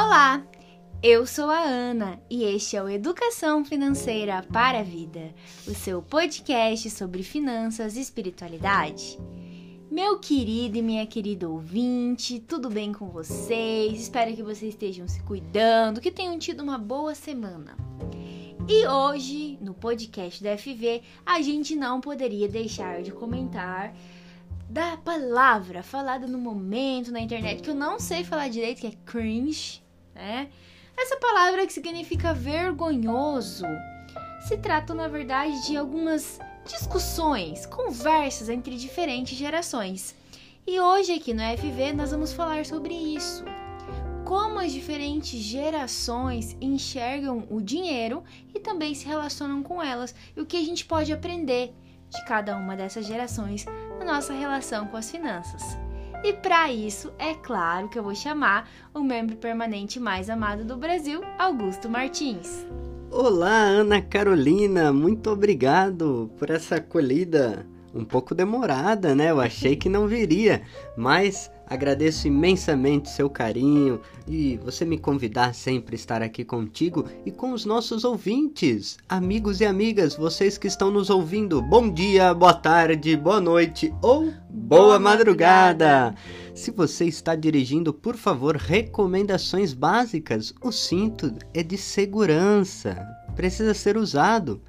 Olá, eu sou a Ana e este é o Educação Financeira para a Vida, o seu podcast sobre finanças e espiritualidade. Meu querido e minha querida ouvinte, tudo bem com vocês? Espero que vocês estejam se cuidando, que tenham tido uma boa semana. E hoje, no podcast da FV, a gente não poderia deixar de comentar da palavra falada no momento na internet, que eu não sei falar direito, que é cringe, né? Essa palavra que significa vergonhoso se trata, na verdade, de algumas discussões, conversas entre diferentes gerações. E hoje aqui no FV nós vamos falar sobre isso. Como as diferentes gerações enxergam o dinheiro e também se relacionam com elas, e o que a gente pode aprender de cada uma dessas gerações na nossa relação com as finanças. E para isso, é claro que eu vou chamar o membro permanente mais amado do Brasil, Augusto Martins. Olá, Ana Carolina, muito obrigado por essa acolhida um pouco demorada, né? Eu achei que não viria, mas Agradeço imensamente seu carinho e você me convidar sempre a estar aqui contigo e com os nossos ouvintes, amigos e amigas, vocês que estão nos ouvindo. Bom dia, boa tarde, boa noite ou boa, madrugada. Se você está dirigindo, por favor, recomendações básicas. O cinto é de segurança, precisa ser usado.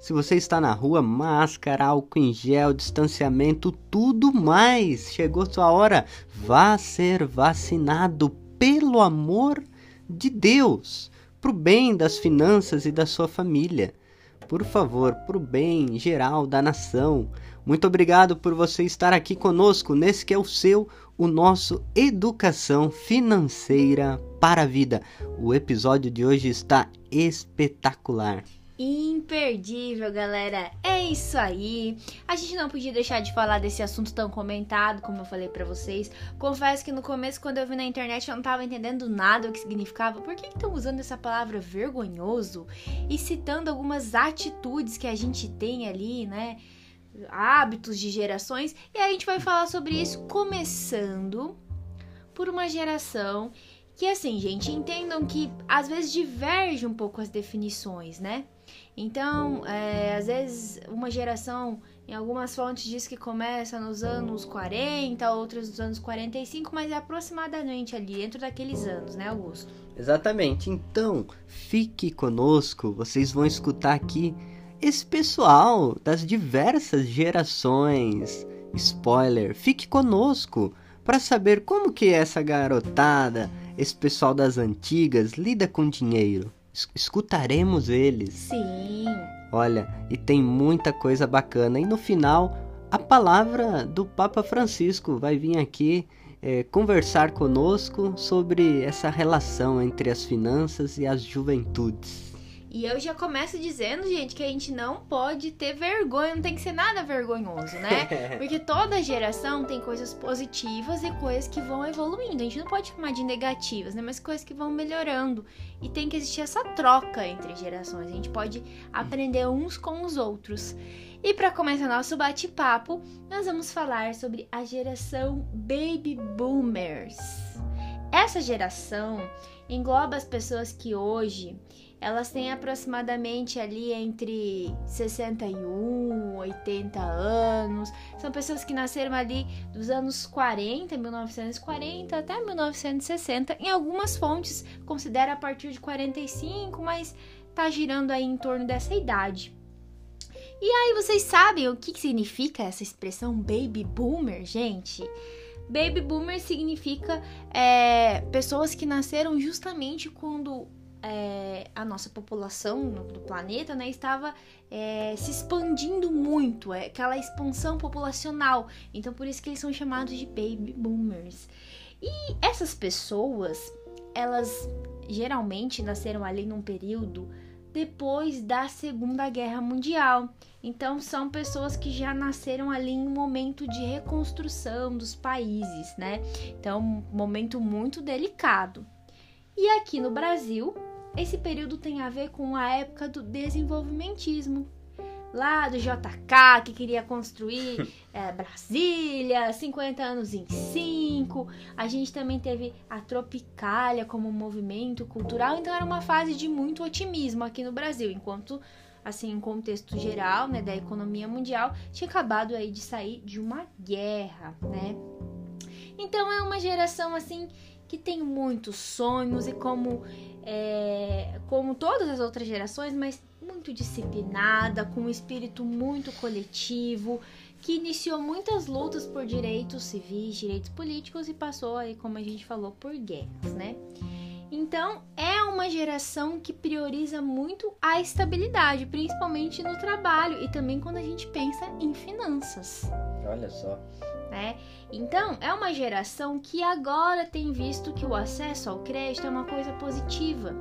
Se você está na rua, máscara, álcool em gel, distanciamento, tudo mais. Chegou sua hora. Vá ser vacinado pelo amor de Deus, pro bem das finanças e da sua família. Por favor, pro bem geral da nação. Muito obrigado por você estar aqui conosco nesse que é o seu, o nosso Educação Financeira para a Vida. O episódio de hoje está espetacular imperdível, galera. É isso aí. A gente não podia deixar de falar desse assunto tão comentado, como eu falei para vocês. Confesso que no começo, quando eu vi na internet, eu não tava entendendo nada o que significava. Por que estão usando essa palavra vergonhoso e citando algumas atitudes que a gente tem ali, né? Hábitos de gerações. E a gente vai falar sobre isso começando por uma geração que assim, gente, entendam que às vezes diverge um pouco as definições, né? Então, é, às vezes, uma geração, em algumas fontes, diz que começa nos anos 40, outras nos anos 45, mas é aproximadamente ali, dentro daqueles anos, né, Augusto? Exatamente. Então, fique conosco, vocês vão escutar aqui esse pessoal das diversas gerações. Spoiler, fique conosco para saber como que essa garotada, esse pessoal das antigas lida com dinheiro escutaremos eles. Sim. Olha, e tem muita coisa bacana. E no final, a palavra do Papa Francisco vai vir aqui é, conversar conosco sobre essa relação entre as finanças e as juventudes. E eu já começo dizendo, gente, que a gente não pode ter vergonha, não tem que ser nada vergonhoso, né? Porque toda geração tem coisas positivas e coisas que vão evoluindo. A gente não pode chamar de negativas, né? Mas coisas que vão melhorando. E tem que existir essa troca entre gerações. A gente pode aprender uns com os outros. E para começar nosso bate-papo, nós vamos falar sobre a geração Baby Boomers. Essa geração engloba as pessoas que hoje elas têm aproximadamente ali entre 61, 80 anos. São pessoas que nasceram ali dos anos 40, 1940 até 1960. Em algumas fontes considera a partir de 45, mas tá girando aí em torno dessa idade. E aí, vocês sabem o que significa essa expressão baby boomer, gente? Baby boomer significa é, pessoas que nasceram justamente quando é, a nossa população do planeta né, estava é, se expandindo muito, é, aquela expansão populacional. Então, por isso que eles são chamados de baby boomers. E essas pessoas, elas geralmente nasceram ali num período depois da Segunda Guerra Mundial. Então, são pessoas que já nasceram ali em um momento de reconstrução dos países, né? Então, um momento muito delicado. E aqui no Brasil, esse período tem a ver com a época do desenvolvimentismo. lá do JK, que queria construir é, Brasília, 50 anos em 5. A gente também teve a Tropicália como movimento cultural, então era uma fase de muito otimismo aqui no Brasil, enquanto assim, em contexto geral, né, da economia mundial, tinha acabado aí de sair de uma guerra, né? Então é uma geração assim que tem muitos sonhos e como é, como todas as outras gerações, mas muito disciplinada, com um espírito muito coletivo, que iniciou muitas lutas por direitos civis, direitos políticos e passou aí, como a gente falou, por guerras, né? Então, é uma geração que prioriza muito a estabilidade, principalmente no trabalho e também quando a gente pensa em finanças. Olha só. Né? Então, é uma geração que agora tem visto que o acesso ao crédito é uma coisa positiva.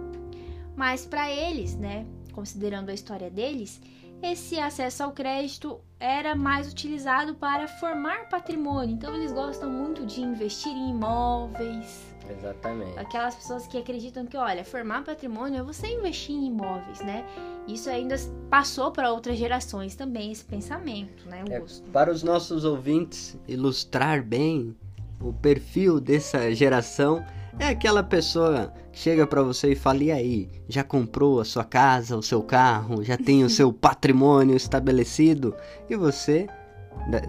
Mas para eles, né, considerando a história deles, esse acesso ao crédito era mais utilizado para formar patrimônio. Então eles gostam muito de investir em imóveis. Exatamente. Aquelas pessoas que acreditam que, olha, formar patrimônio é você investir em imóveis, né? Isso ainda passou para outras gerações também, esse pensamento, né, Augusto? É, para os nossos ouvintes ilustrar bem o perfil dessa geração, é aquela pessoa que chega para você e fala: "E aí, já comprou a sua casa, o seu carro, já tem o seu patrimônio estabelecido?" E você,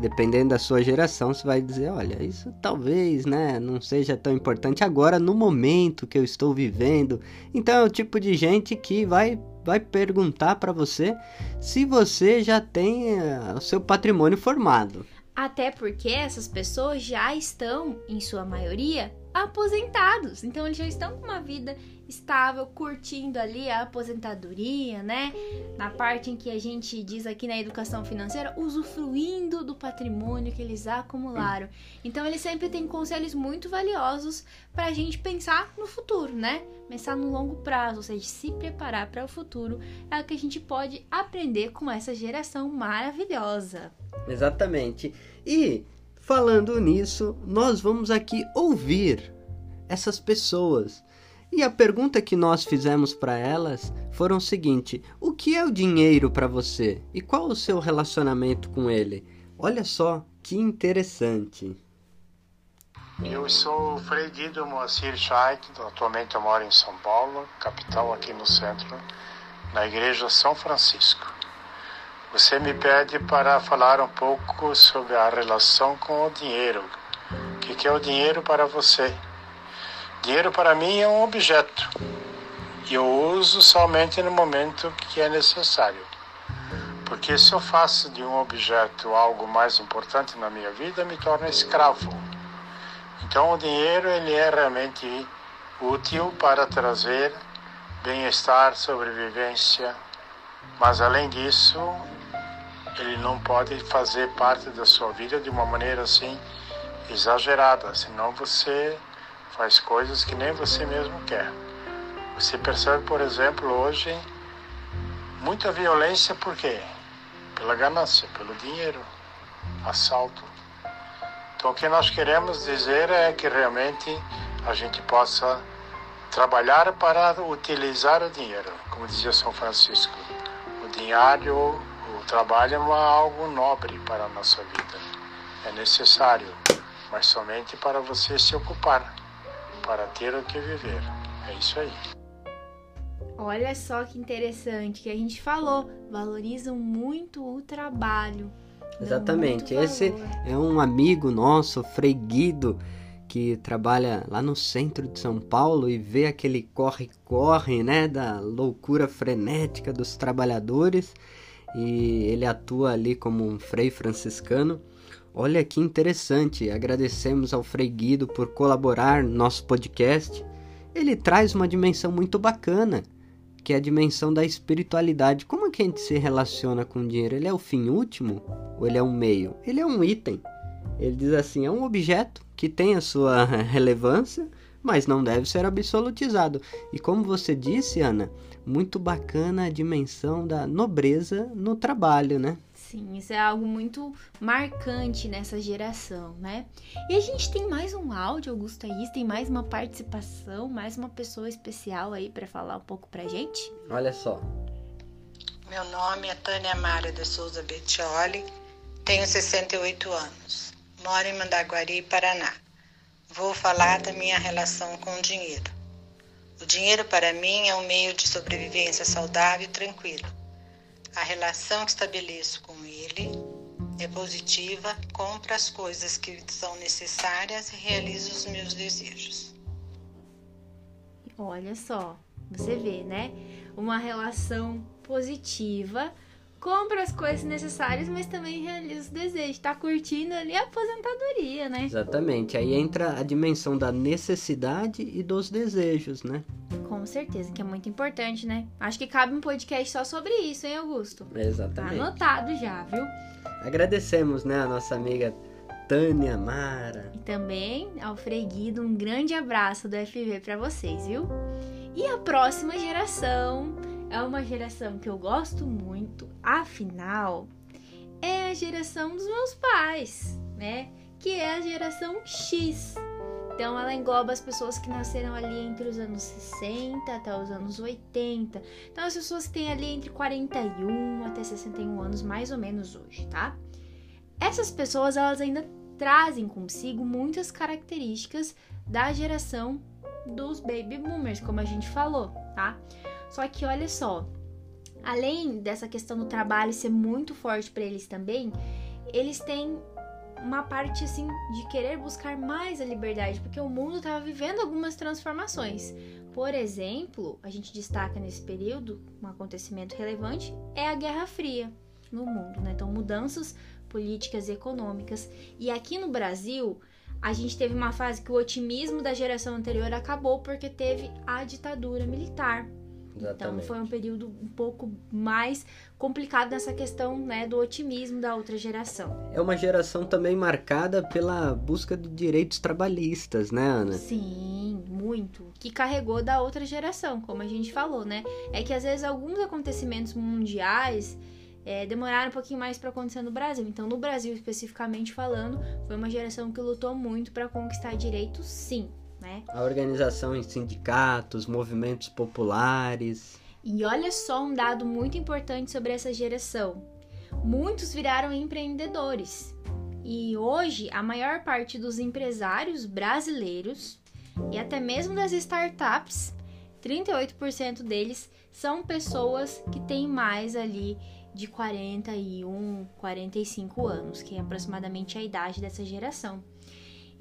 dependendo da sua geração, você vai dizer: "Olha, isso talvez, né, não seja tão importante agora no momento que eu estou vivendo". Então é o tipo de gente que vai vai perguntar para você se você já tem uh, o seu patrimônio formado. Até porque essas pessoas já estão, em sua maioria, aposentados. Então eles já estão com uma vida estável, curtindo ali a aposentadoria, né? Na parte em que a gente diz aqui na educação financeira, usufruindo do patrimônio que eles acumularam. Então eles sempre têm conselhos muito valiosos para a gente pensar no futuro, né? Pensar no longo prazo, ou seja, se preparar para o futuro é o que a gente pode aprender com essa geração maravilhosa. Exatamente. E Falando nisso, nós vamos aqui ouvir essas pessoas. E a pergunta que nós fizemos para elas foram o seguinte: o que é o dinheiro para você e qual o seu relacionamento com ele? Olha só que interessante. Eu sou Frei Guido Moacir Scheidt, atualmente eu moro em São Paulo, capital aqui no centro, na igreja São Francisco. Você me pede para falar um pouco sobre a relação com o dinheiro. O que é o dinheiro para você? Dinheiro para mim é um objeto e eu uso somente no momento que é necessário. Porque se eu faço de um objeto algo mais importante na minha vida, me torna escravo. Então o dinheiro ele é realmente útil para trazer bem-estar, sobrevivência, mas além disso, ele não pode fazer parte da sua vida de uma maneira assim exagerada, senão você faz coisas que nem você mesmo quer. Você percebe, por exemplo, hoje muita violência por quê? Pela ganância, pelo dinheiro, assalto. Então o que nós queremos dizer é que realmente a gente possa trabalhar para utilizar o dinheiro, como dizia São Francisco. O dinheiro o trabalho é algo nobre para a nossa vida. É necessário, mas somente para você se ocupar, para ter o que viver. É isso aí. Olha só que interessante que a gente falou, valorizam muito o trabalho. Exatamente. Esse é um amigo nosso, Frei Guido, que trabalha lá no centro de São Paulo e vê aquele corre-corre, né, da loucura frenética dos trabalhadores e ele atua ali como um frei franciscano. Olha que interessante, agradecemos ao Frei Guido por colaborar no nosso podcast. Ele traz uma dimensão muito bacana, que é a dimensão da espiritualidade. Como é que a gente se relaciona com o dinheiro? Ele é o fim último ou ele é um meio? Ele é um item. Ele diz assim: é um objeto que tem a sua relevância, mas não deve ser absolutizado. E como você disse, Ana, muito bacana a dimensão da nobreza no trabalho, né? Sim, isso é algo muito marcante nessa geração, né? E a gente tem mais um áudio, Augusto Thaís, tem mais uma participação, mais uma pessoa especial aí para falar um pouco pra gente? Olha só. Meu nome é Tânia Mara de Souza Bettioli, tenho 68 anos, moro em Mandaguari, Paraná. Vou falar da minha relação com o dinheiro. O dinheiro para mim é um meio de sobrevivência saudável e tranquilo. A relação que estabeleço com ele é positiva, compro as coisas que são necessárias e realizo os meus desejos. Olha só, você vê, né? Uma relação positiva, compra as coisas necessárias, mas também realiza os desejos. Tá curtindo ali a aposentadoria, né? Exatamente. Aí entra a dimensão da necessidade e dos desejos, né? Com certeza, que é muito importante, né? Acho que cabe um podcast só sobre isso, hein, Augusto? Exatamente. Tá anotado já, viu? Agradecemos, né, a nossa amiga Tânia Mara. E também ao Frei Guido, um grande abraço do FV para vocês, viu? E a próxima geração é uma geração que eu gosto muito, afinal, é a geração dos meus pais, né? Que é a geração X. Então ela engloba as pessoas que nasceram ali entre os anos 60 até os anos 80. Então as pessoas que têm ali entre 41 até 61 anos mais ou menos hoje, tá? Essas pessoas elas ainda trazem consigo muitas características da geração dos baby boomers, como a gente falou, tá? Só que olha só, além dessa questão do trabalho ser muito forte para eles também, eles têm uma parte assim de querer buscar mais a liberdade, porque o mundo estava vivendo algumas transformações. Por exemplo, a gente destaca nesse período um acontecimento relevante é a Guerra Fria no mundo, né? Então, mudanças políticas e econômicas. E aqui no Brasil, a gente teve uma fase que o otimismo da geração anterior acabou porque teve a ditadura militar. Exatamente. Então foi um período um pouco mais complicado nessa questão né, do otimismo da outra geração. É uma geração também marcada pela busca de direitos trabalhistas, né, Ana? Sim, muito. Que carregou da outra geração, como a gente falou, né? É que às vezes alguns acontecimentos mundiais é, demoraram um pouquinho mais para acontecer no Brasil. Então, no Brasil especificamente falando, foi uma geração que lutou muito para conquistar direitos, sim né? A organização em sindicatos, movimentos populares. E olha só um dado muito importante sobre essa geração. Muitos viraram empreendedores. E hoje, a maior parte dos empresários brasileiros e até mesmo das startups, 38% deles são pessoas que têm mais ali de 41, 45 anos, que é aproximadamente a idade dessa geração.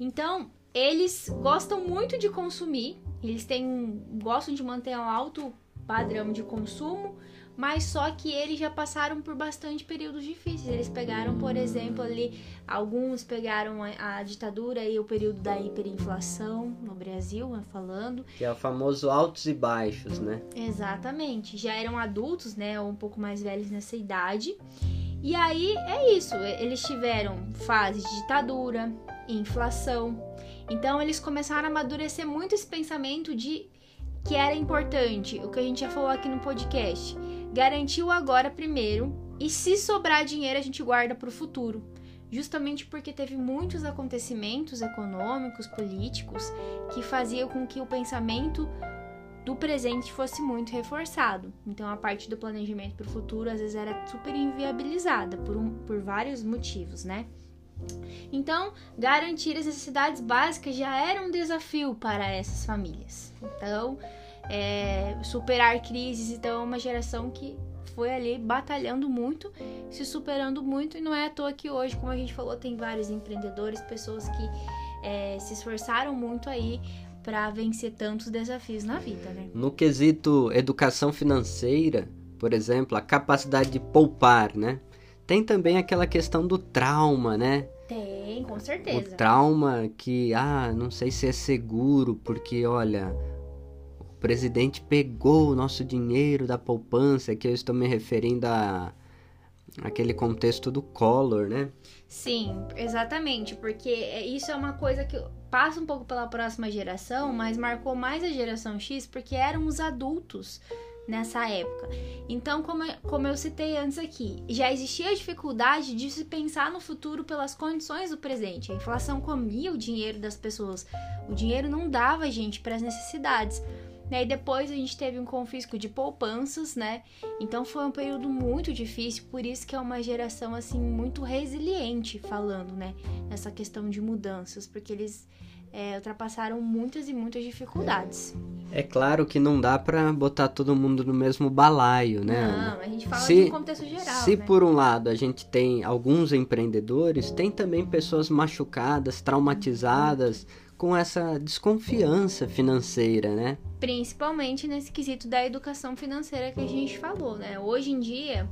Então, eles gostam muito de consumir, eles têm gostam de manter um alto padrão de consumo, mas só que eles já passaram por bastante períodos difíceis. Eles pegaram, por exemplo, ali alguns pegaram a, a ditadura e o período da hiperinflação no Brasil, né, falando. Que é o famoso altos e baixos, né? Exatamente. Já eram adultos, né, ou um pouco mais velhos nessa idade. E aí é isso, eles tiveram fase de ditadura, inflação, então eles começaram a amadurecer muito esse pensamento de que era importante, o que a gente já falou aqui no podcast. Garantir o agora primeiro e se sobrar dinheiro a gente guarda para o futuro. Justamente porque teve muitos acontecimentos econômicos, políticos, que faziam com que o pensamento do presente fosse muito reforçado. Então a parte do planejamento para o futuro às vezes era super inviabilizada por, um, por vários motivos, né? Então, garantir as necessidades básicas já era um desafio para essas famílias. Então, é, superar crises, então, é uma geração que foi ali batalhando muito, se superando muito, e não é à toa que hoje, como a gente falou, tem vários empreendedores, pessoas que é, se esforçaram muito aí para vencer tantos desafios na vida, né? No quesito educação financeira, por exemplo, a capacidade de poupar, né? Tem também aquela questão do trauma, né? Tem, com certeza. O trauma que, ah, não sei se é seguro, porque olha, o presidente pegou o nosso dinheiro da poupança, que eu estou me referindo a aquele contexto do Collor, né? Sim, exatamente, porque isso é uma coisa que passa um pouco pela próxima geração, mas marcou mais a geração X porque eram os adultos nessa época. Então, como, como eu citei antes aqui, já existia a dificuldade de se pensar no futuro pelas condições do presente. A inflação comia o dinheiro das pessoas, o dinheiro não dava gente para as necessidades. E depois a gente teve um confisco de poupanças, né? Então foi um período muito difícil, por isso que é uma geração assim muito resiliente falando, né? Nessa questão de mudanças, porque eles é, ultrapassaram muitas e muitas dificuldades. É claro que não dá para botar todo mundo no mesmo balaio, né? Não, a gente fala se, de um contexto geral. Se né? por um lado a gente tem alguns empreendedores, tem também pessoas machucadas, traumatizadas com essa desconfiança financeira, né? Principalmente nesse quesito da educação financeira que a gente falou, né? Hoje em dia,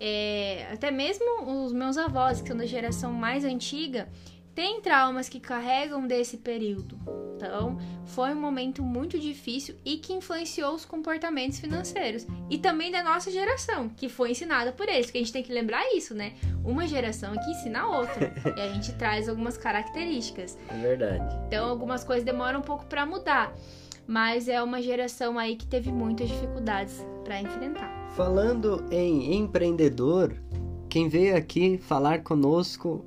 é, até mesmo os meus avós, que são da geração mais antiga, tem traumas que carregam desse período. Então, foi um momento muito difícil e que influenciou os comportamentos financeiros. E também da nossa geração, que foi ensinada por eles, porque a gente tem que lembrar isso, né? Uma geração é que ensina a outra. e a gente traz algumas características. É verdade. Então, algumas coisas demoram um pouco para mudar. Mas é uma geração aí que teve muitas dificuldades para enfrentar. Falando em empreendedor, quem veio aqui falar conosco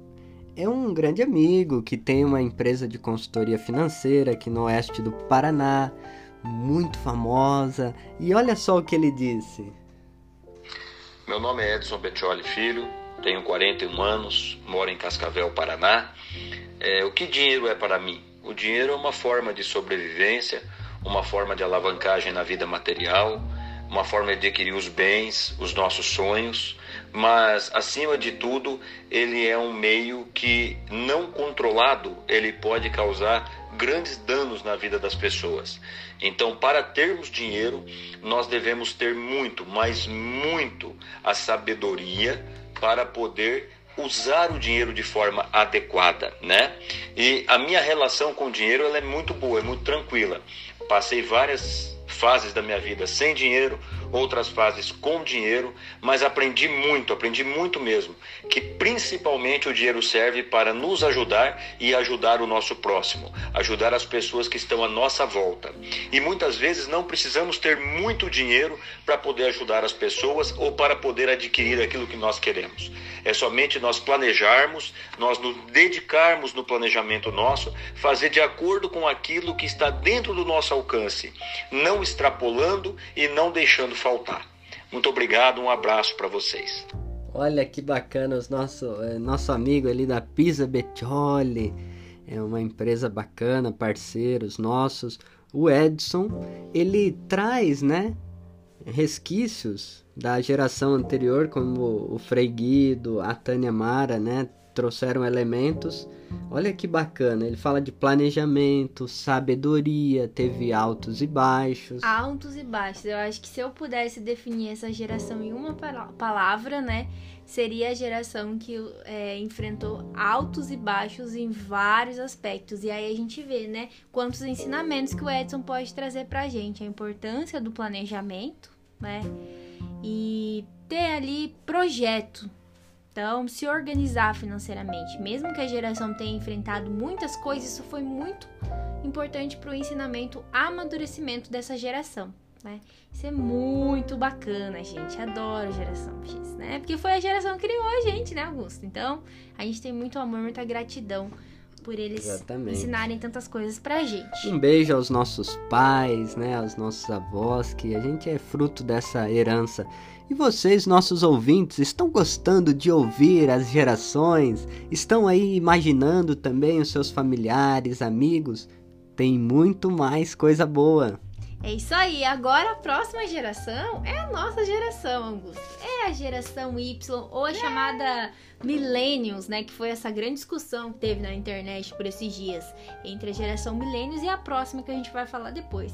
é um grande amigo que tem uma empresa de consultoria financeira aqui no oeste do Paraná, muito famosa. E olha só o que ele disse. Meu nome é Edson Bettioli Filho, tenho 41 anos, moro em Cascavel, Paraná. É, o que dinheiro é para mim? O dinheiro é uma forma de sobrevivência, uma forma de alavancagem na vida material, uma forma de adquirir os bens, os nossos sonhos mas acima de tudo, ele é um meio que não controlado, ele pode causar grandes danos na vida das pessoas. Então, para termos dinheiro, nós devemos ter muito, mas muito a sabedoria para poder usar o dinheiro de forma adequada, né? E a minha relação com o dinheiro ela é muito boa, é muito tranquila. Passei várias fases da minha vida sem dinheiro, outras fases com dinheiro, mas aprendi muito, aprendi muito mesmo, que principalmente o dinheiro serve para nos ajudar e ajudar o nosso próximo, ajudar as pessoas que estão à nossa volta. E muitas vezes não precisamos ter muito dinheiro para poder ajudar as pessoas ou para poder adquirir aquilo que nós queremos. É somente nós planejarmos, nós nos dedicarmos no planejamento nosso, fazer de acordo com aquilo que está dentro do nosso alcance, não extrapolando e não deixando faltar. Muito obrigado, um abraço para vocês. Olha que bacana, os nosso, é, nosso amigo ali da Pisa Bettioli, é uma empresa bacana, parceiros nossos. O Edson, ele traz, né, resquícios da geração anterior, como o Frei a Tânia Mara, né, trouxeram elementos. Olha que bacana, ele fala de planejamento, sabedoria, teve altos e baixos. Altos e baixos. Eu acho que se eu pudesse definir essa geração em uma palavra, né, seria a geração que é, enfrentou altos e baixos em vários aspectos. E aí a gente vê, né, quantos ensinamentos que o Edson pode trazer pra gente. A importância do planejamento, né, e ter ali projeto, então, se organizar financeiramente. Mesmo que a geração tenha enfrentado muitas coisas, isso foi muito importante para o ensinamento, amadurecimento dessa geração. Né? Isso é muito bacana, gente. Adoro a geração X, né? Porque foi a geração que criou a gente, né, Augusto? Então, a gente tem muito amor, muita gratidão por eles Exatamente. ensinarem tantas coisas pra gente. Um beijo aos nossos pais, né, aos nossos avós, que a gente é fruto dessa herança. E vocês, nossos ouvintes, estão gostando de ouvir as gerações? Estão aí imaginando também os seus familiares, amigos? Tem muito mais coisa boa. É isso aí. Agora a próxima geração é a nossa geração, Augusto. É a geração Y, ou a chamada Millennials, né? Que foi essa grande discussão que teve na internet por esses dias entre a geração Millennials e a próxima que a gente vai falar depois.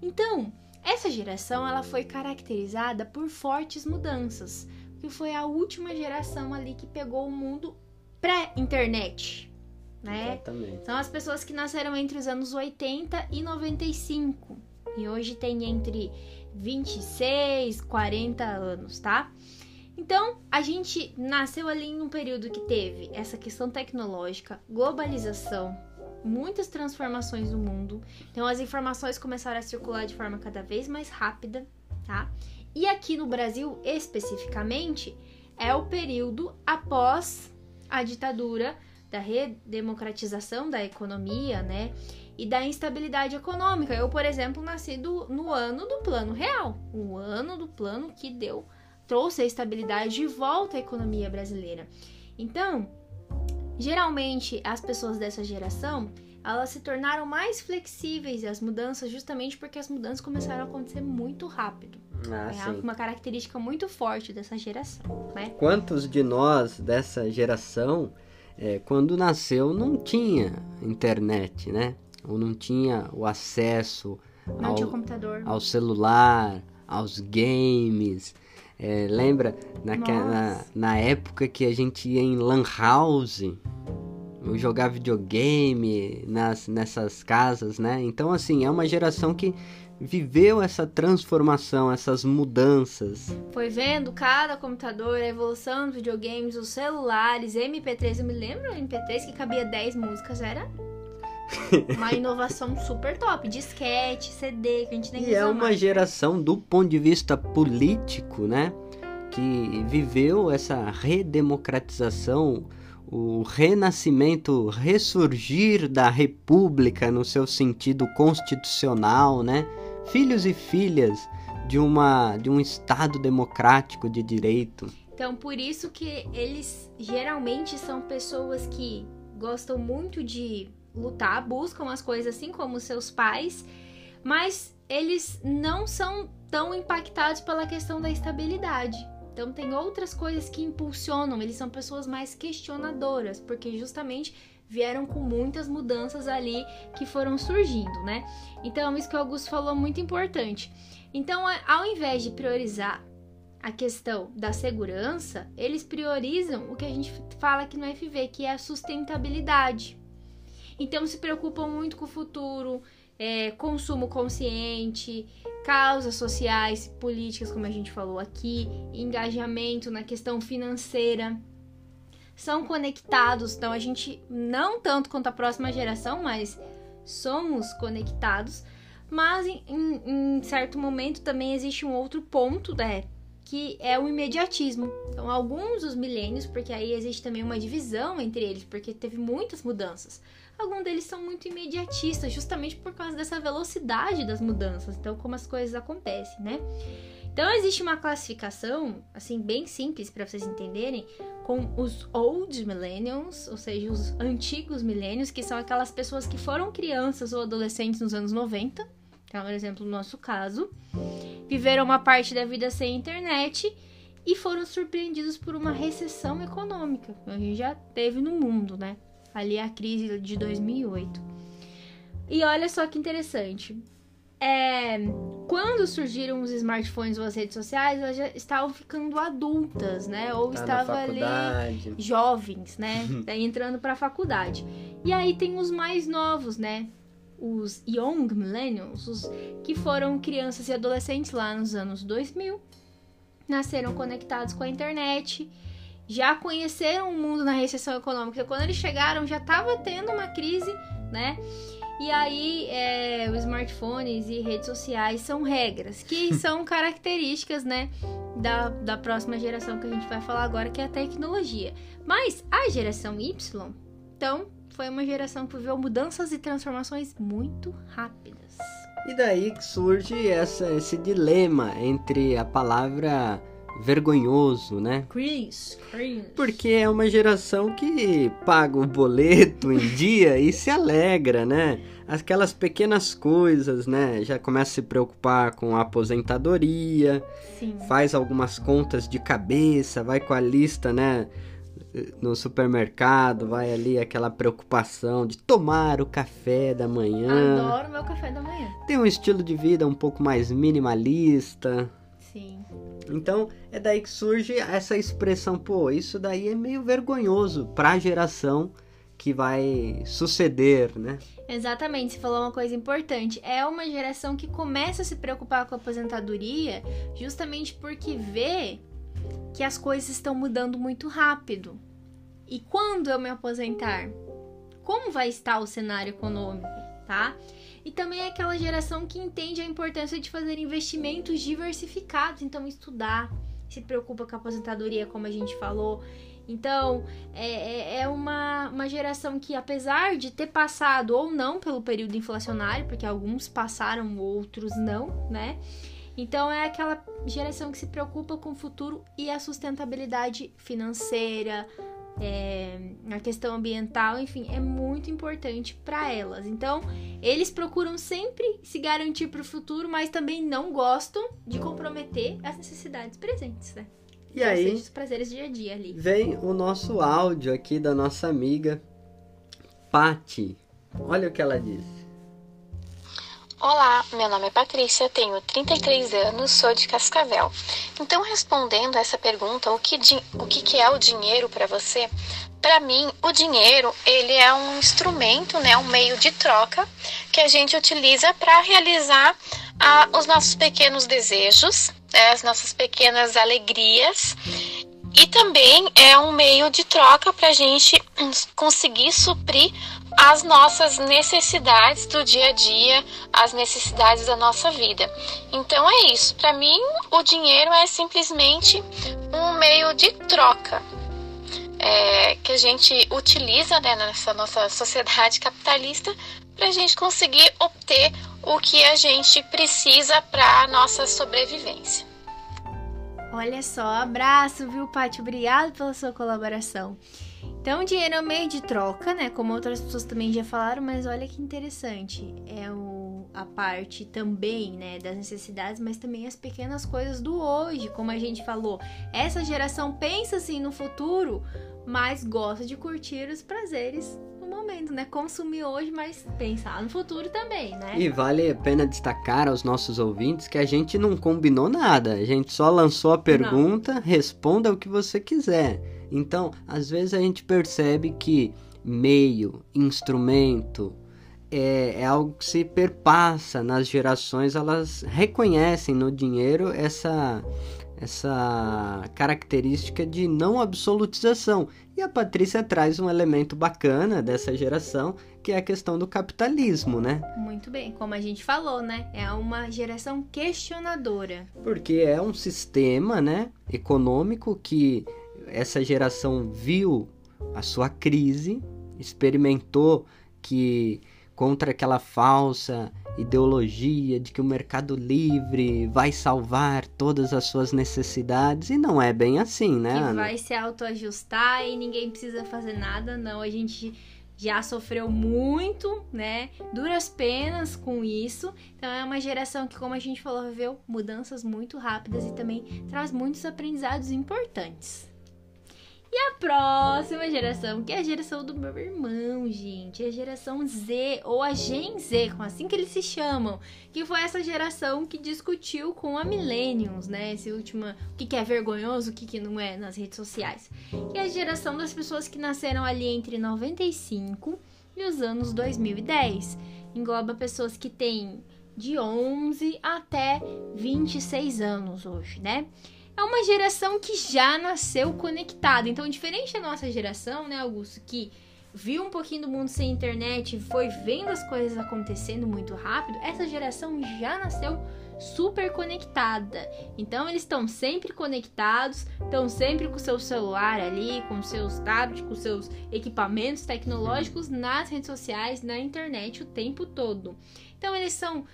Então, essa geração ela foi caracterizada por fortes mudanças, que foi a última geração ali que pegou o mundo pré-internet, né? Exatamente. São as pessoas que nasceram entre os anos 80 e 95 e hoje tem entre 26, 40 anos, tá? Então, a gente nasceu ali em um período que teve essa questão tecnológica, globalização, muitas transformações no mundo. Então as informações começaram a circular de forma cada vez mais rápida, tá? E aqui no Brasil, especificamente, é o período após a ditadura da redemocratização da economia, né? E da instabilidade econômica. Eu, por exemplo, nasci do, no ano do plano real. O ano do plano que deu, trouxe a estabilidade de volta à economia brasileira. Então, geralmente, as pessoas dessa geração, elas se tornaram mais flexíveis às mudanças justamente porque as mudanças começaram a acontecer muito rápido. Ah, é sim. uma característica muito forte dessa geração, né? Quantos de nós dessa geração, é, quando nasceu, não tinha internet, né? Ou não tinha o acesso Não ao, tinha computador. ao celular, aos games. É, lembra naque- na, na época que a gente ia em Lan House, eu jogar videogame nas, nessas casas, né? Então, assim, é uma geração que viveu essa transformação, essas mudanças. Foi vendo cada computador, a evolução dos videogames, os celulares, MP3. Eu me lembro do MP3 que cabia 10 músicas, era uma inovação super top. Disquete, CD, que a gente nem E é uma mais. geração, do ponto de vista político, né? Que viveu essa redemocratização, o renascimento, ressurgir da república no seu sentido constitucional, né? Filhos e filhas de, uma, de um Estado democrático de direito. Então, por isso que eles geralmente são pessoas que gostam muito de lutar, buscam as coisas assim como seus pais, mas eles não são tão impactados pela questão da estabilidade. Então, tem outras coisas que impulsionam, eles são pessoas mais questionadoras, porque justamente vieram com muitas mudanças ali que foram surgindo, né? Então, isso que o Augusto falou é muito importante. Então, ao invés de priorizar a questão da segurança, eles priorizam o que a gente fala aqui no FV, que é a sustentabilidade. Então se preocupam muito com o futuro, é, consumo consciente, causas sociais, políticas, como a gente falou aqui, engajamento na questão financeira. São conectados, então a gente, não tanto quanto a próxima geração, mas somos conectados. Mas em, em- em certo momento também existe um outro ponto, né? que é o imediatismo. Então, alguns dos milênios, porque aí existe também uma divisão entre eles, porque teve muitas mudanças. Alguns deles são muito imediatistas, justamente por causa dessa velocidade das mudanças. Então, como as coisas acontecem, né? Então, existe uma classificação, assim, bem simples para vocês entenderem, com os old millennials, ou seja, os antigos milênios, que são aquelas pessoas que foram crianças ou adolescentes nos anos 90, então, por exemplo, no nosso caso, viveram uma parte da vida sem internet e foram surpreendidos por uma recessão econômica. que A gente já teve no mundo, né? Ali a crise de 2008. E olha só que interessante. É, quando surgiram os smartphones ou as redes sociais, elas já estavam ficando adultas, né? Ou Tá estavam ali jovens, né? Entrando pra faculdade. E aí tem os mais novos, né? Os young millennials, os que foram crianças e adolescentes lá nos anos 2000, nasceram conectados com a internet, já conheceram o mundo na recessão econômica. Então, Quando eles chegaram, já estava tendo uma crise, né? E aí, é, os smartphones e redes sociais são regras, que são características, né, da, da próxima geração que a gente vai falar agora, que é a tecnologia. Mas a geração Y, então, foi uma geração que viveu mudanças e transformações muito rápidas. E daí que surge essa, esse dilema entre a palavra vergonhoso, né? Chris, Chris. Porque é uma geração que paga o boleto em dia e se alegra, né? Aquelas pequenas coisas, né? Já começa a se preocupar com a aposentadoria, Sim. faz algumas contas de cabeça, vai com a lista, né? No supermercado, vai ali aquela preocupação de tomar o café da manhã. Adoro meu café da manhã. Tem um estilo de vida um pouco mais minimalista. Então é daí que surge essa expressão, pô, isso daí é meio vergonhoso pra geração que vai suceder, né? Exatamente, você falou uma coisa importante. É uma geração que começa a se preocupar com a aposentadoria justamente porque vê que as coisas estão mudando muito rápido. E quando eu me aposentar? Como vai estar o cenário econômico, tá? E também é aquela geração que entende a importância de fazer investimentos diversificados, então estudar, se preocupa com a aposentadoria, como a gente falou. Então, é, é- é uma uma, uma geração que, apesar de ter passado ou não pelo período inflacionário, porque alguns passaram, outros não, né? Então é aquela geração que se preocupa com o futuro e a sustentabilidade financeira, é, a questão ambiental, enfim, é muito importante para elas. Então, eles procuram sempre se garantir para o futuro, mas também não gostam de comprometer as necessidades presentes, né? E aí, seja, os prazeres dia a dia ali. Vem o nosso áudio aqui da nossa amiga Pati. Olha o que ela disse. Olá, meu nome é Patrícia, tenho 33 anos, sou de Cascavel. Então, respondendo essa pergunta, o que, o que é o dinheiro para você? Para mim, o dinheiro ele é um instrumento, né, um meio de troca que a gente utiliza para realizar os nossos pequenos desejos, né, as nossas pequenas alegrias e também é um meio de troca para a gente conseguir suprir as nossas necessidades do dia a dia, as necessidades da nossa vida. Então é isso. Para mim, o dinheiro é simplesmente um meio de troca é, que a gente utiliza né, nessa nossa sociedade capitalista para a gente conseguir obter o que a gente precisa para a nossa sobrevivência. Olha só, abraço, viu, Paty? Obrigado pela sua colaboração. Então, dinheiro é um meio de troca, né? Como outras pessoas também já falaram, mas olha que interessante. É o, a parte também, né, das necessidades, mas também as pequenas coisas do hoje, como a gente falou. Essa geração pensa assim no futuro, mas gosta de curtir os prazeres no momento, né? Consumir hoje, mas pensar no futuro também, né? E vale a pena destacar aos nossos ouvintes que a gente não combinou nada. A gente só lançou a pergunta, não. responda o que você quiser. Então, às vezes a gente percebe que meio, instrumento, é, é, algo que se perpassa nas gerações, elas reconhecem no dinheiro essa, essa característica de não absolutização. E a Patrícia traz um elemento bacana dessa geração, que é a questão do capitalismo, né? Muito bem, como a gente falou, né? É uma geração questionadora. Porque é um sistema, né, econômico que essa geração viu a sua crise, experimentou que contra aquela falsa ideologia de que o mercado livre vai salvar todas as suas necessidades e não é bem assim, né? Que Ana? vai se autoajustar e ninguém precisa fazer nada, não. A gente já sofreu muito, né? Duras penas com isso. Então é uma geração que, como a gente falou, viveu mudanças muito rápidas e também traz muitos aprendizados importantes. E a próxima geração, que é a geração do meu irmão, gente, é a geração Z, ou a Gen Z, como assim que eles se chamam, que foi essa geração que discutiu com a Millennials, né, esse último, o que, que é vergonhoso, o que, que não é nas redes sociais, que é a geração das pessoas que nasceram ali entre 95 e os anos 2010, engloba pessoas que têm de 11 até 26 anos hoje, né? É uma geração que já nasceu conectada. Então, diferente da nossa geração, né, Augusto, que viu um pouquinho do mundo sem internet, foi vendo as coisas acontecendo muito rápido, essa geração já nasceu super conectada. Então eles estão sempre conectados, estão sempre com o seu celular ali, com seus tablets, com seus equipamentos tecnológicos nas redes sociais, na internet o tempo todo. Então eles são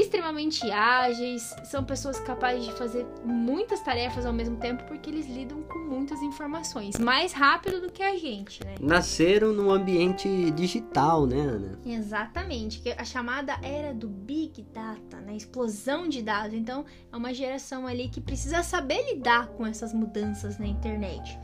extremamente ágeis, são pessoas capazes de fazer muitas tarefas ao mesmo tempo porque eles lidam com muitas informações, mais rápido do que a gente, né? Nasceram no ambiente digital, né, Ana? Exatamente, que a chamada era do Big Data, né? Explosão de dados. Então, é uma geração ali que precisa saber lidar com essas mudanças na internet.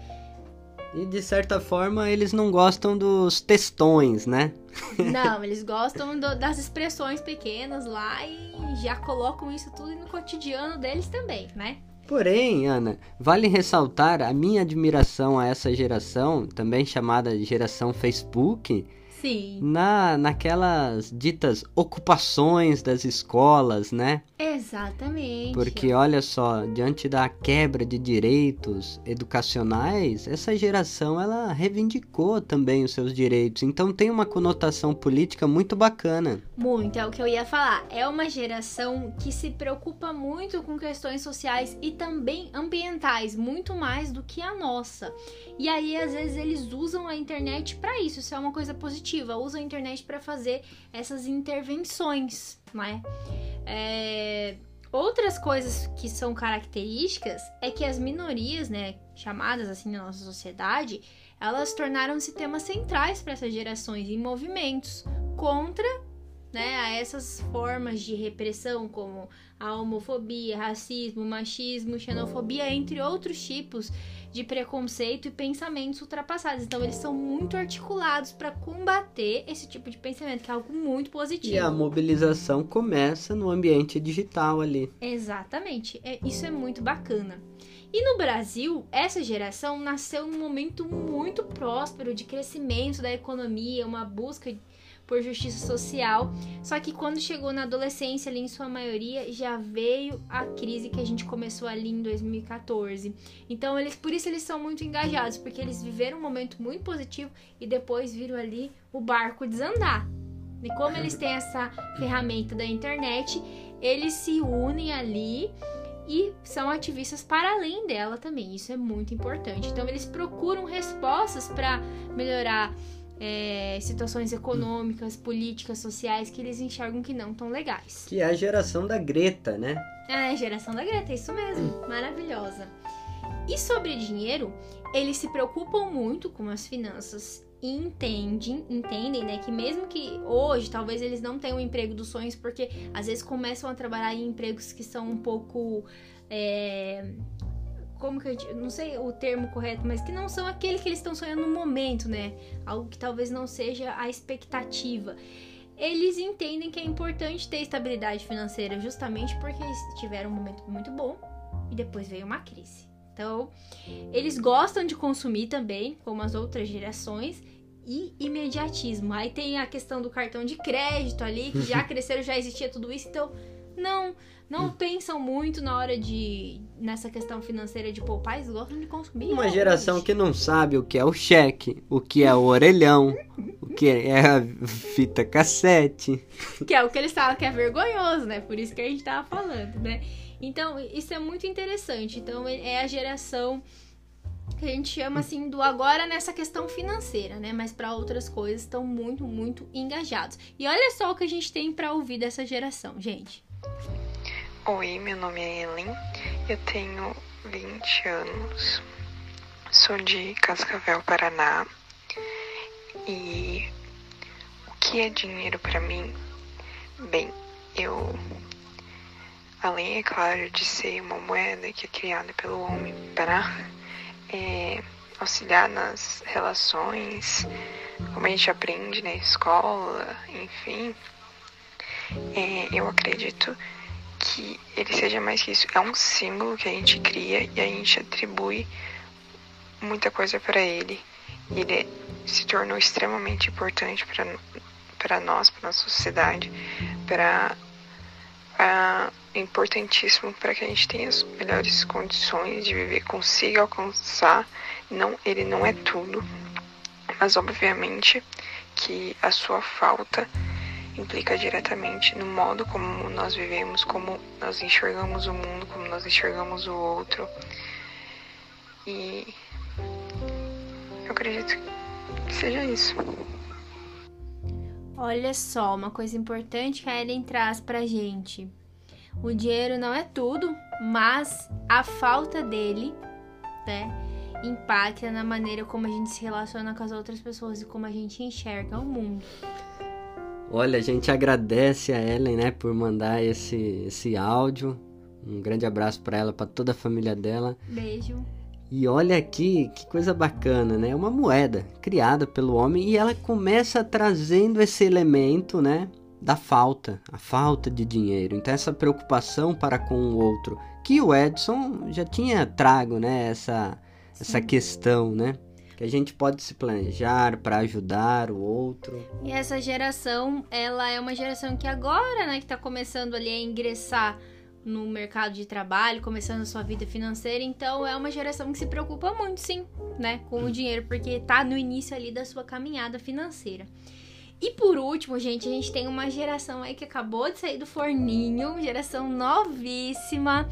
E de certa forma eles não gostam dos textões, né? Não, eles gostam do, das expressões pequenas lá e já colocam isso tudo no cotidiano deles também, né? Porém, Ana, vale ressaltar a minha admiração a essa geração, também chamada de geração Facebook, Sim. Na, naquelas ditas ocupações das escolas, né? Exatamente. Porque olha só, diante da quebra de direitos educacionais, essa geração ela reivindicou também os seus direitos. Então tem uma conotação política muito bacana. Muito, é o que eu ia falar. É uma geração que se preocupa muito com questões sociais e também ambientais, muito mais do que a nossa. E aí às vezes eles usam a internet para isso, isso é uma coisa positiva. Usam a internet para fazer essas intervenções, né? É... Outras coisas que são características é que as minorias, né, chamadas assim na nossa sociedade, elas tornaram-se temas centrais para essas gerações em movimentos contra né, a essas formas de repressão como a homofobia, racismo, machismo, xenofobia, entre outros tipos de preconceito e pensamentos ultrapassados. Então, eles são muito articulados para combater esse tipo de pensamento, que é algo muito positivo. E a mobilização começa no ambiente digital ali. Exatamente. É, isso é muito bacana. E no Brasil, essa geração nasceu num momento muito próspero de crescimento da economia, uma busca por justiça social. Só que quando chegou na adolescência, ali em sua maioria, já veio a crise que a gente começou ali em 2014. Então, eles por isso eles são muito engajados, porque eles viveram um momento muito positivo e depois viram ali o barco desandar. E como eles têm essa ferramenta da internet, eles se unem ali e são ativistas para além dela também. Isso é muito importante. Então eles procuram respostas para melhorar é, situações econômicas, políticas, sociais que eles enxergam que não tão legais. Que é a geração da Greta, né? É, a geração da Greta, isso mesmo. Maravilhosa. E sobre dinheiro, eles se preocupam muito com as finanças e entendem, entendem, né, que mesmo que hoje talvez eles não tenham o emprego dos sonhos, porque às vezes começam a trabalhar em empregos que são um pouco é, como que eu não sei o termo correto, mas que não são aquele que eles estão sonhando no momento, né? Algo que talvez não seja a expectativa. Eles entendem que é importante ter estabilidade financeira justamente porque eles tiveram um momento muito bom e depois veio uma crise. Então, eles gostam de consumir também, como as outras gerações, e imediatismo. Aí tem a questão do cartão de crédito ali, que já cresceram, já existia tudo isso, então não não pensam muito na hora de nessa questão financeira de poupar, eles gostam de consumir. Uma geração que não sabe o que é o cheque, o que é o orelhão, o que é a fita cassete. Que é o que eles falam que é vergonhoso, né? Por isso que a gente tava falando, né? Então, isso é muito interessante. Então, é a geração que a gente chama assim do agora nessa questão financeira, né? Mas para outras coisas estão muito, muito engajados. E olha só o que a gente tem para ouvir dessa geração, gente. Oi, meu nome é Ellen, eu tenho 20 anos, sou de Cascavel, Paraná. E o que é dinheiro para mim? Bem, eu, além, é claro, de ser uma moeda que é criada pelo homem para é, auxiliar nas relações, como a gente aprende na escola, enfim, é, eu acredito que ele seja mais que isso. É um símbolo que a gente cria e a gente atribui muita coisa para ele. Ele se tornou extremamente importante para nós, para nossa sociedade, para importantíssimo para que a gente tenha as melhores condições de viver, consiga alcançar. Não, ele não é tudo, mas obviamente que a sua falta implica diretamente no modo como nós vivemos, como nós enxergamos o mundo, como nós enxergamos o outro. E eu acredito que seja isso. Olha só, uma coisa importante que a Ellen traz pra gente. O dinheiro não é tudo, mas a falta dele, né, impacta na maneira como a gente se relaciona com as outras pessoas e como a gente enxerga o mundo. Olha, a gente agradece a Ellen, né, por mandar esse, esse áudio. Um grande abraço para ela, para toda a família dela. Beijo. E olha aqui, que coisa bacana, né? Uma moeda criada pelo homem e ela começa trazendo esse elemento, né, da falta, a falta de dinheiro. Então essa preocupação para com o outro, que o Edson já tinha trago, né, essa essa questão, né? Que a gente pode se planejar para ajudar o outro. E essa geração, ela é uma geração que agora, né, que tá começando ali a ingressar no mercado de trabalho, começando a sua vida financeira, então é uma geração que se preocupa muito, sim, né, com o dinheiro, porque tá no início ali da sua caminhada financeira. E por último, gente, a gente tem uma geração aí que acabou de sair do forninho, geração novíssima,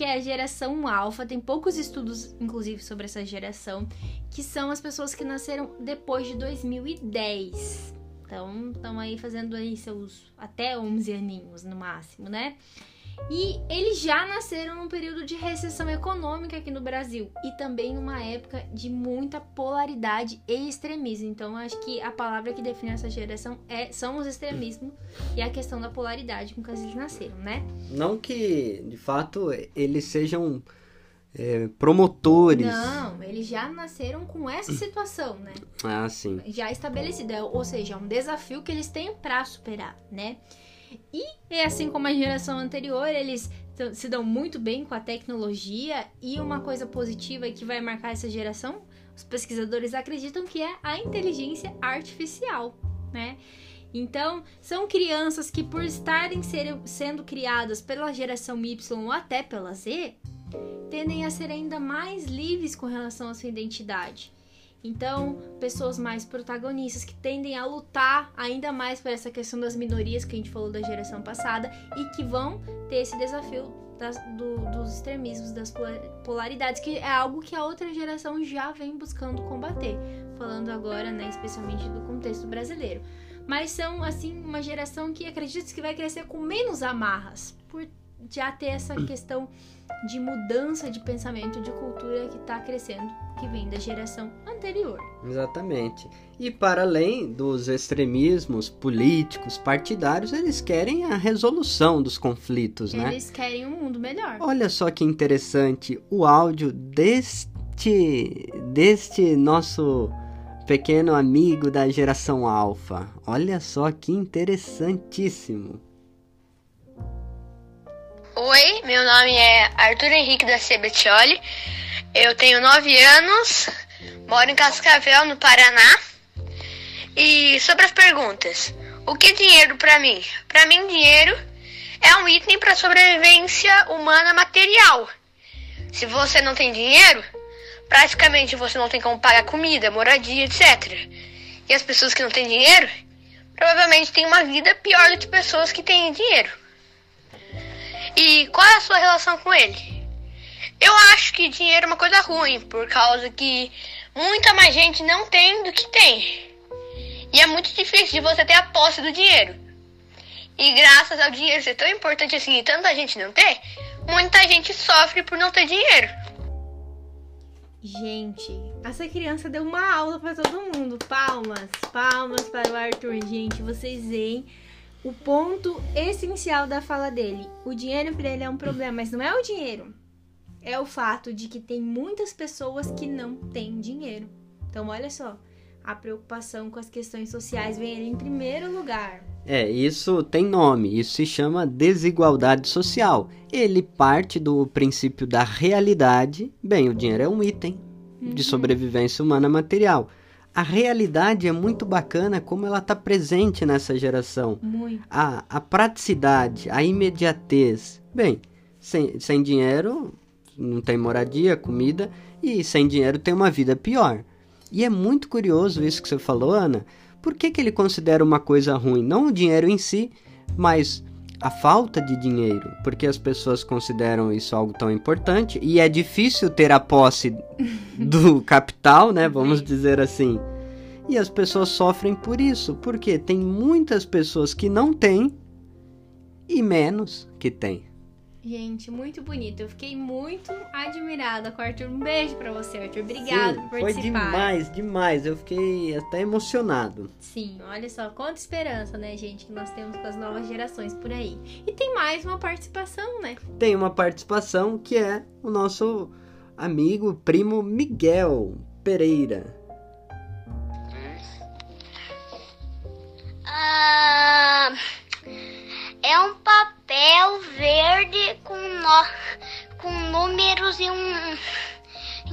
que é a geração alfa. Tem poucos estudos, inclusive, sobre essa geração, que são as pessoas que nasceram depois de 2010. Então, estão aí fazendo aí seus até 11 aninhos no máximo, né? E eles já nasceram num período de recessão econômica aqui no Brasil e também numa época de muita polaridade e extremismo. Então, acho que a palavra que define essa geração é, são os extremismos e a questão da polaridade com que eles nasceram, né? Não que, de fato, eles sejam é, promotores. Não, eles já nasceram com essa situação, né? Ah, sim. Já estabelecida, ou seja, é um desafio que eles têm para superar, né? E é assim como a geração anterior, eles se dão muito bem com a tecnologia e uma coisa positiva que vai marcar essa geração, os pesquisadores acreditam que é a inteligência artificial, né? Então, são crianças que por estarem ser, sendo criadas pela geração Y ou até pela Z, tendem a ser ainda mais livres com relação à sua identidade. Então, pessoas mais protagonistas que tendem a lutar ainda mais por essa questão das minorias que a gente falou da geração passada e que vão ter esse desafio das, do, dos extremismos, das polaridades, que é algo que a outra geração já vem buscando combater. Falando agora, né, especialmente do contexto brasileiro. Mas são, assim, uma geração que acredita que vai crescer com menos amarras, por já ter essa questão de mudança de pensamento, de cultura que está crescendo, que vem da geração anterior. Exatamente. E para além dos extremismos políticos, partidários, eles querem a resolução dos conflitos, eles né? Eles querem um mundo melhor. Olha só que interessante o áudio deste deste nosso pequeno amigo da geração alfa. Olha só que interessantíssimo. Oi, meu nome é Arthur Henrique da Sebetioli. Eu tenho 9 anos, moro em Cascavel, no Paraná. E sobre as perguntas, o que é dinheiro para mim? Para mim, dinheiro é um item para sobrevivência humana material. Se você não tem dinheiro, praticamente você não tem como pagar comida, moradia, etc. E as pessoas que não têm dinheiro, provavelmente têm uma vida pior do que pessoas que têm dinheiro. E qual é a sua relação com ele? Eu acho que dinheiro é uma coisa ruim, por causa que muita mais gente não tem do que tem. E é muito difícil de você ter a posse do dinheiro. E graças ao dinheiro ser tão importante assim e tanta gente não ter, muita gente sofre por não ter dinheiro. Gente, essa criança deu uma aula para todo mundo. Palmas, palmas para o Arthur. Gente, vocês veem o ponto essencial da fala dele. O dinheiro para ele é um problema, mas não é o dinheiro. É o fato de que tem muitas pessoas que não têm dinheiro. Então, olha só, a preocupação com as questões sociais vem ali em primeiro lugar. É, isso tem nome, isso se chama desigualdade social. Ele parte do princípio da realidade. Bem, o dinheiro é um item uhum. de sobrevivência humana material a realidade é muito bacana como ela está presente nessa geração. Muito. A, a praticidade, a imediatez. Bem, sem, sem dinheiro não tem moradia, comida, e sem dinheiro tem uma vida pior. E é muito curioso isso que você falou, Ana. Por que, que ele considera uma coisa ruim? Não o dinheiro em si, mas a falta de dinheiro, porque as pessoas consideram isso algo tão importante e é difícil ter a posse do capital, né? Vamos dizer assim. E as pessoas sofrem por isso, porque tem muitas pessoas que não têm e menos que têm. Gente, muito bonito. Eu fiquei muito admirada com o Arthur. Um beijo para você, Arthur. Obrigada Sim, por participar. Foi demais, demais. Eu fiquei até emocionado. Sim, olha só, quanta esperança, né, gente, que nós temos com as novas gerações por aí. E tem mais uma participação, né? Tem uma participação que é o nosso amigo, primo Miguel Pereira. Ah, é um papel verde com, no, com números e um,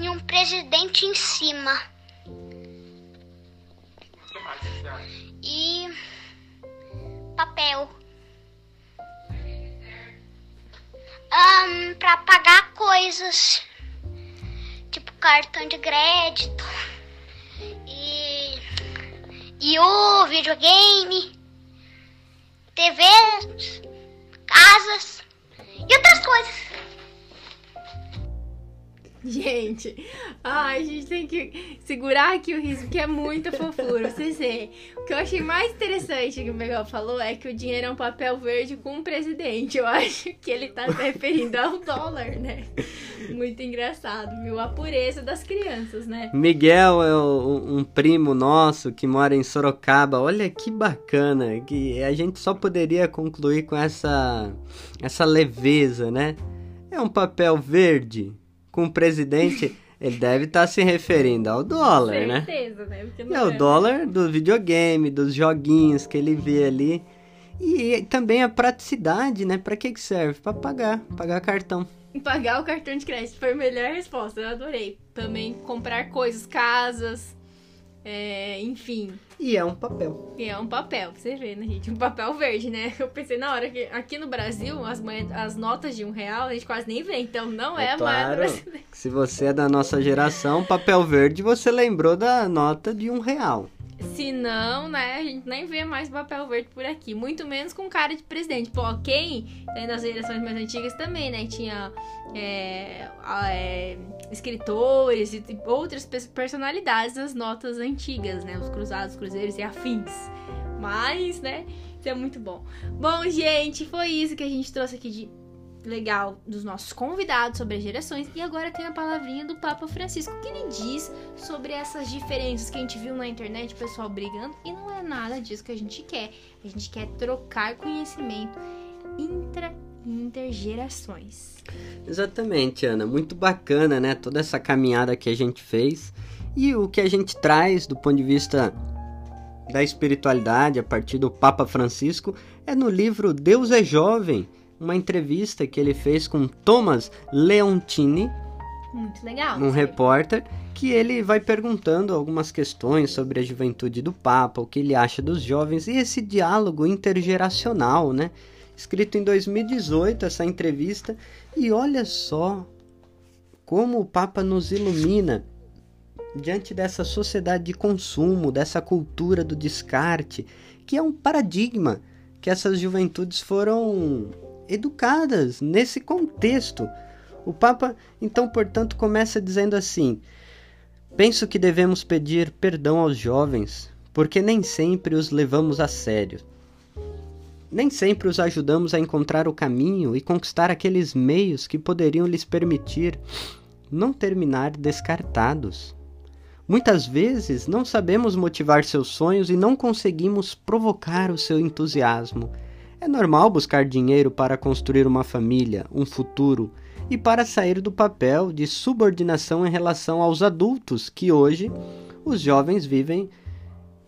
e um presidente em cima. e papel. Um, para pagar coisas, tipo cartão de crédito e, e o videogame, TVs, casas e outras coisas. Gente, ai, a gente tem que segurar aqui o riso, porque é muita fofura. Vocês veem. O que eu achei mais interessante que o Miguel falou é que o dinheiro é um papel verde com um presidente. Eu acho que ele tá se referindo ao dólar, né? Muito engraçado, viu? A pureza das crianças, né? Miguel é um primo nosso que mora em Sorocaba. Olha que bacana, que a gente só poderia concluir com essa, essa leveza, né? É um papel verde com o presidente, ele deve estar tá se referindo ao dólar, Certeza, né? Certeza, né? Porque é o é, dólar do videogame, dos joguinhos que ele vê ali. E também a praticidade, né? Para que que serve? Para pagar, pagar cartão. Pagar o cartão de crédito foi a melhor resposta, eu adorei. Também comprar coisas, casas, é, enfim. E é um papel. E é um papel, pra você ver, né, gente? Um papel verde, né? Eu pensei na hora que aqui no Brasil, as, as notas de um real a gente quase nem vê, então não é, é claro, brasileira. Se você é da nossa geração, papel verde, você lembrou da nota de um real. Se não, né, a gente nem vê mais papel verde por aqui. Muito menos com cara de presidente. Pô, quem tem nas gerações mais antigas também, né? Tinha é, é, escritores e outras personalidades das notas antigas, né? Os cruzados, cruzeiros e afins. Mas, né, isso é muito bom. Bom, gente, foi isso que a gente trouxe aqui de legal dos nossos convidados sobre as gerações. E agora tem a palavrinha do Papa Francisco, que ele diz sobre essas diferenças que a gente viu na internet, o pessoal brigando. E não é nada disso que a gente quer. A gente quer trocar conhecimento intra intergerações. Exatamente, Ana. Muito bacana, né? Toda essa caminhada que a gente fez e o que a gente traz do ponto de vista da espiritualidade a partir do Papa Francisco é no livro Deus é Jovem, uma entrevista que ele fez com Thomas Leontini. Muito legal. Um repórter que ele vai perguntando algumas questões sobre a juventude do Papa, o que ele acha dos jovens e esse diálogo intergeracional, né? Escrito em 2018 essa entrevista e olha só como o Papa nos ilumina diante dessa sociedade de consumo, dessa cultura do descarte, que é um paradigma que essas juventudes foram educadas nesse contexto. O Papa, então, portanto, começa dizendo assim: Penso que devemos pedir perdão aos jovens, porque nem sempre os levamos a sério. Nem sempre os ajudamos a encontrar o caminho e conquistar aqueles meios que poderiam lhes permitir não terminar descartados. Muitas vezes não sabemos motivar seus sonhos e não conseguimos provocar o seu entusiasmo. É normal buscar dinheiro para construir uma família, um futuro e para sair do papel de subordinação em relação aos adultos que hoje os jovens vivem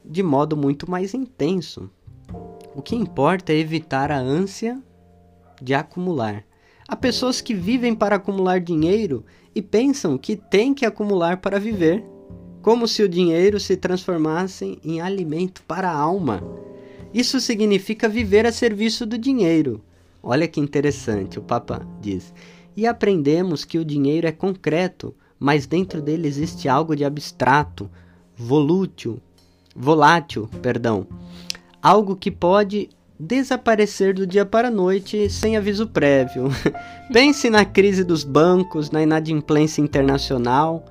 de modo muito mais intenso. O que importa é evitar a ânsia de acumular. Há pessoas que vivem para acumular dinheiro e pensam que têm que acumular para viver, como se o dinheiro se transformasse em alimento para a alma. Isso significa viver a serviço do dinheiro. Olha que interessante, o Papa diz. E aprendemos que o dinheiro é concreto, mas dentro dele existe algo de abstrato, volútil, volátil, perdão. Algo que pode desaparecer do dia para a noite sem aviso prévio. Pense na crise dos bancos, na inadimplência internacional.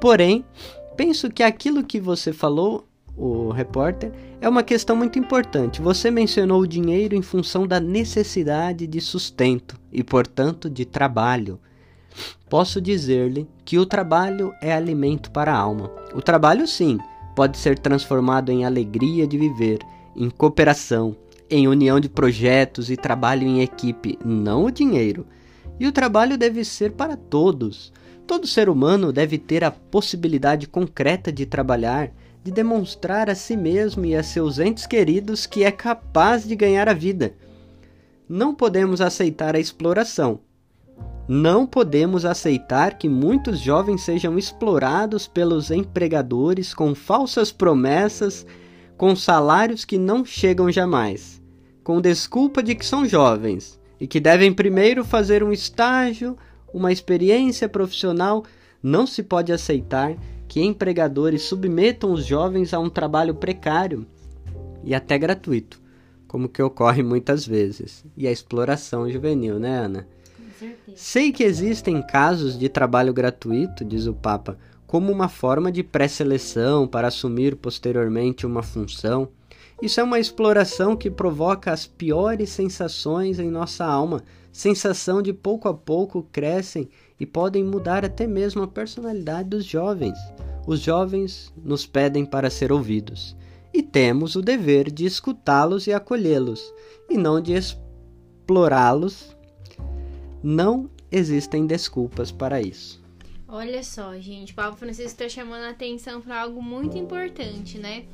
Porém, penso que aquilo que você falou o repórter, é uma questão muito importante. Você mencionou o dinheiro em função da necessidade de sustento e, portanto, de trabalho. Posso dizer-lhe que o trabalho é alimento para a alma. O trabalho, sim, pode ser transformado em alegria de viver, em cooperação, em união de projetos e trabalho em equipe, não o dinheiro. E o trabalho deve ser para todos. Todo ser humano deve ter a possibilidade concreta de trabalhar de demonstrar a si mesmo e a seus entes queridos que é capaz de ganhar a vida. Não podemos aceitar a exploração. Não podemos aceitar que muitos jovens sejam explorados pelos empregadores com falsas promessas, com salários que não chegam jamais, com desculpa de que são jovens e que devem primeiro fazer um estágio, uma experiência profissional, não se pode aceitar que empregadores submetam os jovens a um trabalho precário e até gratuito, como que ocorre muitas vezes, e a exploração juvenil, né, Ana? Sei que existem casos de trabalho gratuito, diz o Papa, como uma forma de pré-seleção para assumir posteriormente uma função. Isso é uma exploração que provoca as piores sensações em nossa alma, sensação de pouco a pouco crescem e podem mudar até mesmo a personalidade dos jovens. Os jovens nos pedem para ser ouvidos e temos o dever de escutá-los e acolhê-los, e não de explorá-los. Não existem desculpas para isso. Olha só, gente, o Papa Francisco está chamando a atenção para algo muito importante, né?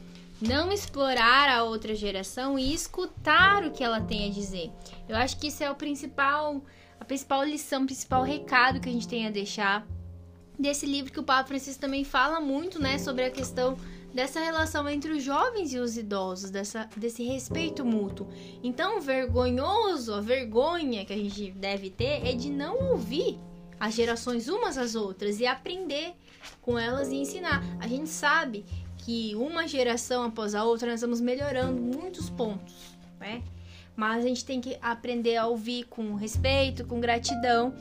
Não explorar a outra geração e escutar o que ela tem a dizer. Eu acho que isso é o principal, a principal lição, o principal recado que a gente tem a deixar desse livro que o Papa Francisco também fala muito, né, sobre a questão dessa relação entre os jovens e os idosos, dessa, desse respeito mútuo. Então, vergonhoso, a vergonha que a gente deve ter é de não ouvir as gerações umas às outras e aprender com elas e ensinar. A gente sabe que uma geração após a outra nós vamos melhorando muitos pontos, né? Mas a gente tem que aprender a ouvir com respeito, com gratidão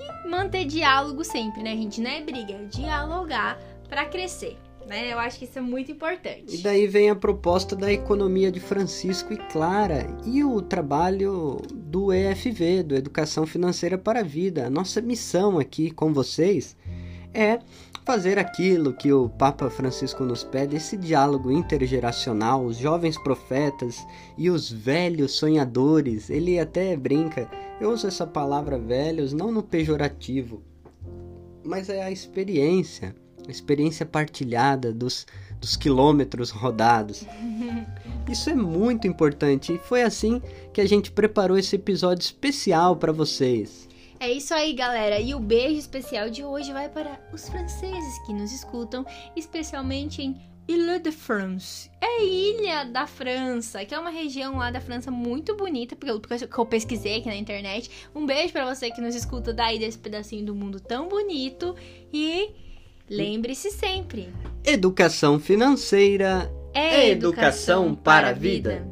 e manter diálogo sempre, né, gente? Não é briga, é dialogar para crescer. Né? Eu acho que isso é muito importante. E daí vem a proposta da economia de Francisco e Clara e o trabalho do EFV, do Educação Financeira para a Vida. A nossa missão aqui com vocês é fazer aquilo que o Papa Francisco nos pede, esse diálogo intergeracional, os jovens profetas e os velhos sonhadores. Ele até brinca, eu uso essa palavra velhos não no pejorativo, mas é a experiência a experiência partilhada dos, dos quilômetros rodados. Isso é muito importante e foi assim que a gente preparou esse episódio especial para vocês. É isso aí, galera. E o beijo especial de hoje vai para os franceses que nos escutam, especialmente em Ile-de-France. É ilha da França, que é uma região lá da França muito bonita, porque eu, porque eu pesquisei aqui na internet. Um beijo para você que nos escuta daí desse pedacinho do mundo tão bonito e Lembre-se sempre: educação financeira é educação para a vida.